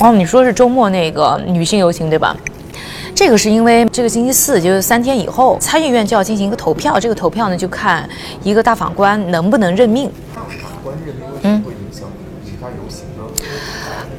哦，你说是周末那个女性游行对吧？这个是因为这个星期四就是三天以后，参议院就要进行一个投票，这个投票呢就看一个大法官能不能任命。大法官任命为什么会影响其他游行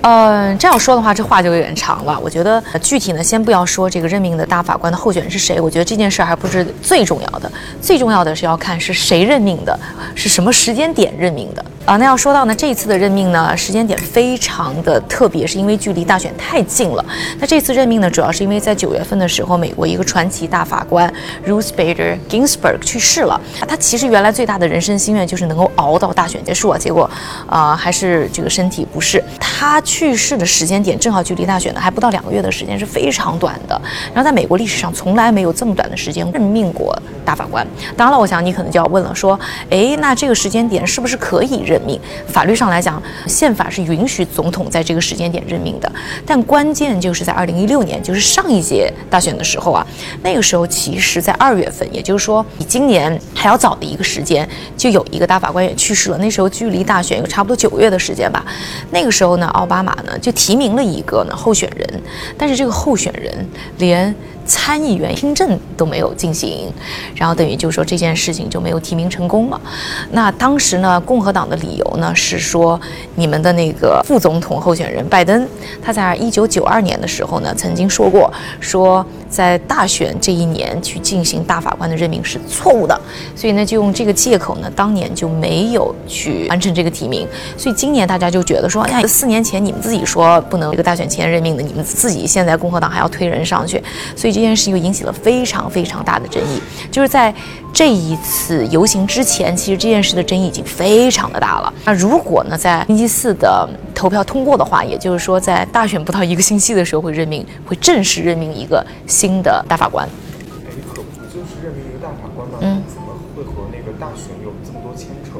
嗯，这样说的话，这话就有点长了。我觉得具体呢，先不要说这个任命的大法官的候选人是谁，我觉得这件事还不是最重要的，最重要的是要看是谁任命的，是什么时间点任命的啊。那要说到呢，这一次的任命呢，时间点非常的特别，是因为距离大选太近了。那这次任命呢，主要是因为在九月份的时候，美国一个传奇大法官 Ruth Bader Ginsburg 去世了。他其实原来最大的人生心愿就是能够熬到大选结束啊，结果啊、还是这个身体不适。他去世的时间点正好距离大选呢还不到两个月的时间，是非常短的。然后在美国历史上从来没有这么短的时间任命过大法官。当然了，我想你可能就要问了，说，诶，那这个时间点是不是可以任命？法律上来讲，宪法是允许总统在这个时间点任命的。但关键就是在二零一六年，就是上一届大选的时候啊，那个时候其实在二月份，也就是说比今年还要早的一个时间，就有一个大法官也去世了。那时候距离大选有差不多九个月的时间吧。那个时候呢，奥巴马呢就提名了一个呢候选人，但是这个候选人连参议员听证都没有进行，然后等于就是说这件事情就没有提名成功了。那当时呢，共和党的理由呢是说，你们的那个副总统候选人拜登，他在一九九二年的时候呢曾经说过，说在大选这一年去进行大法官的任命是错误的，所以呢就用这个借口呢，当年就没有去完成这个提名。所以今年大家就觉得说，哎，四年前你们自己说不能这个大选前任命的，你们自己现在共和党还要推人上去，所以这件事又引起了非常非常大的争议。就是在这一次游行之前，其实这件事的争议已经非常的大了。那如果呢，在星期四的投票通过的话，也就是说在大选不到一个星期的时候会任命，会正式任命一个新的大法官。大选有这么多牵扯？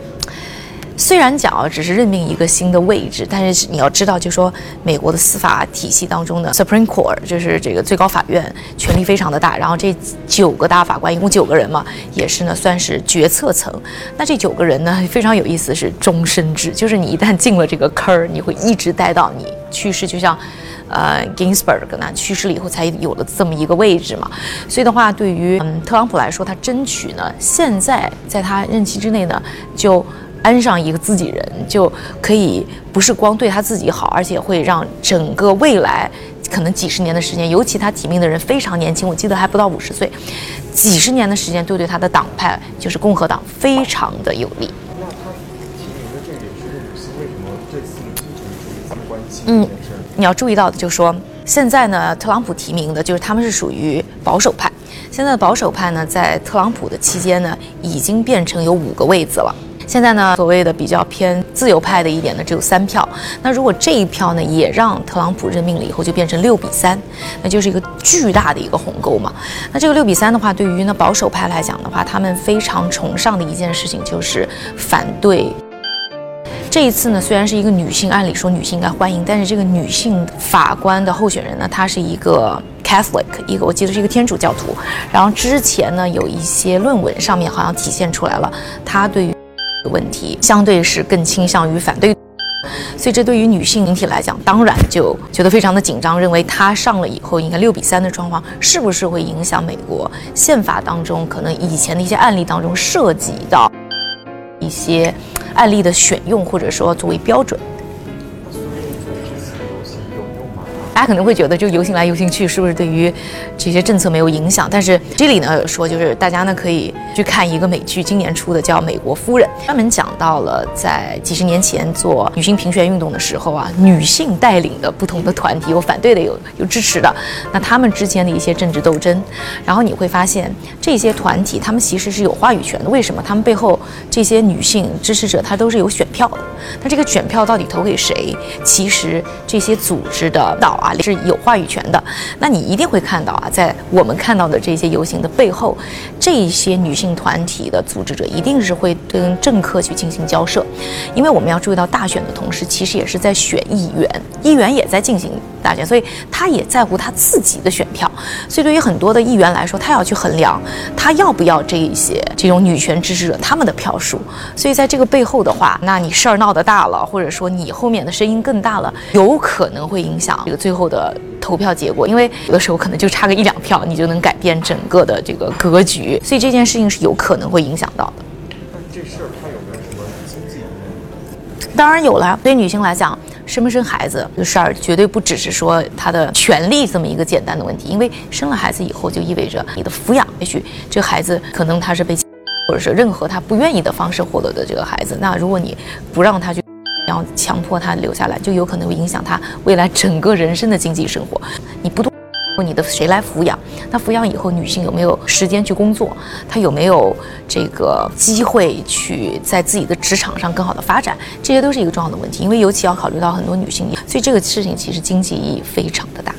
虽然讲啊，只是任命一个新的位置，但是你要知道，就说美国的司法体系当中的 Supreme Court 就是这个最高法院，权力非常的大。然后这九个大法官，一共九个人嘛，也是呢算是决策层。那这九个人呢，非常有意思，是终身制，就是你一旦进了这个坑儿，你会一直待到你去世，就像。呃，Ginsburg 呢去世了以后才有了这么一个位置嘛，所以的话，对于嗯特朗普来说，他争取呢，现在在他任期之内呢，就安上一个自己人，就可以不是光对他自己好，而且会让整个未来可能几十年的时间，尤其他提名的人非常年轻，我记得还不到五十岁，几十年的时间都对他的党派就是共和党非常的有利。那他提名的这个也是个女性，为什么这次女性主义主义这么关心嗯？你要注意到的就是说，现在呢，特朗普提名的就是他们是属于保守派。现在的保守派呢，在特朗普的期间呢，已经变成有五个位子了。现在呢，所谓的比较偏自由派的一点呢，只有三票。那如果这一票呢，也让特朗普任命了以后，就变成六比三，那就是一个巨大的一个鸿沟嘛。那这个六比三的话，对于呢保守派来讲的话，他们非常崇尚的一件事情就是反对这一次呢，虽然是一个女性，按理说女性应该欢迎，但是这个女性法官的候选人呢，她是一个 Catholic，一个我记得是一个天主教徒。然后之前呢，有一些论文上面好像体现出来了，她对于问题相对是更倾向于反对。所以这对于女性群体来讲，当然就觉得非常的紧张，认为她上了以后，应该六比三的状况是不是会影响美国宪法当中可能以前的一些案例当中涉及到一些案例的选用，或者说作为标准。大家可能会觉得就游行来游行去是不是对于这些政策没有影响？但是这里呢说，就是大家呢可以去看一个美剧，今年出的叫《美国夫人》，专门讲到了在几十年前做女性平权运动的时候啊，女性带领的不同的团体，有反对的，有有支持的，那他们之间的一些政治斗争，然后你会发现这些团体他们其实是有话语权的。为什么？他们背后这些女性支持者，她都是有选票的。那这个选票到底投给谁？其实这些组织的导啊是有话语权的。那你一定会看到啊，在我们看到的这些游行的背后，这些女性团体的组织者一定是会跟政客去进行交涉，因为我们要注意到大选的同时，其实也是在选议员，议员也在进行大选，所以他也在乎他自己的选票。所以对于很多的议员来说，他要去衡量他要不要这一些这种女权支持者他们的票数。所以在这个背后的话，那你事儿闹得大了，或者说你后面的声音更大了，有可能会影响这个最后的投票结果。因为有的时候可能就差个一两票，你就能改变整个的这个格局。所以这件事情是有可能会影响到的。但这事儿它有没有什么经济？当然有了，对女性来讲，生不生孩子这事儿绝对不只是说他的权利这么一个简单的问题，因为生了孩子以后就意味着你的抚养，也许这孩子可能他是被，或者是任何他不愿意的方式获得的这个孩子，那如果你不让他去，然后强迫他留下来，就有可能会影响他未来整个人生的经济生活。你不动。你的谁来抚养？那抚养以后，女性有没有时间去工作？她有没有这个机会去在自己的职场上更好的发展？这些都是一个重要的问题，因为尤其要考虑到很多女性，所以这个事情其实经济意义非常的大。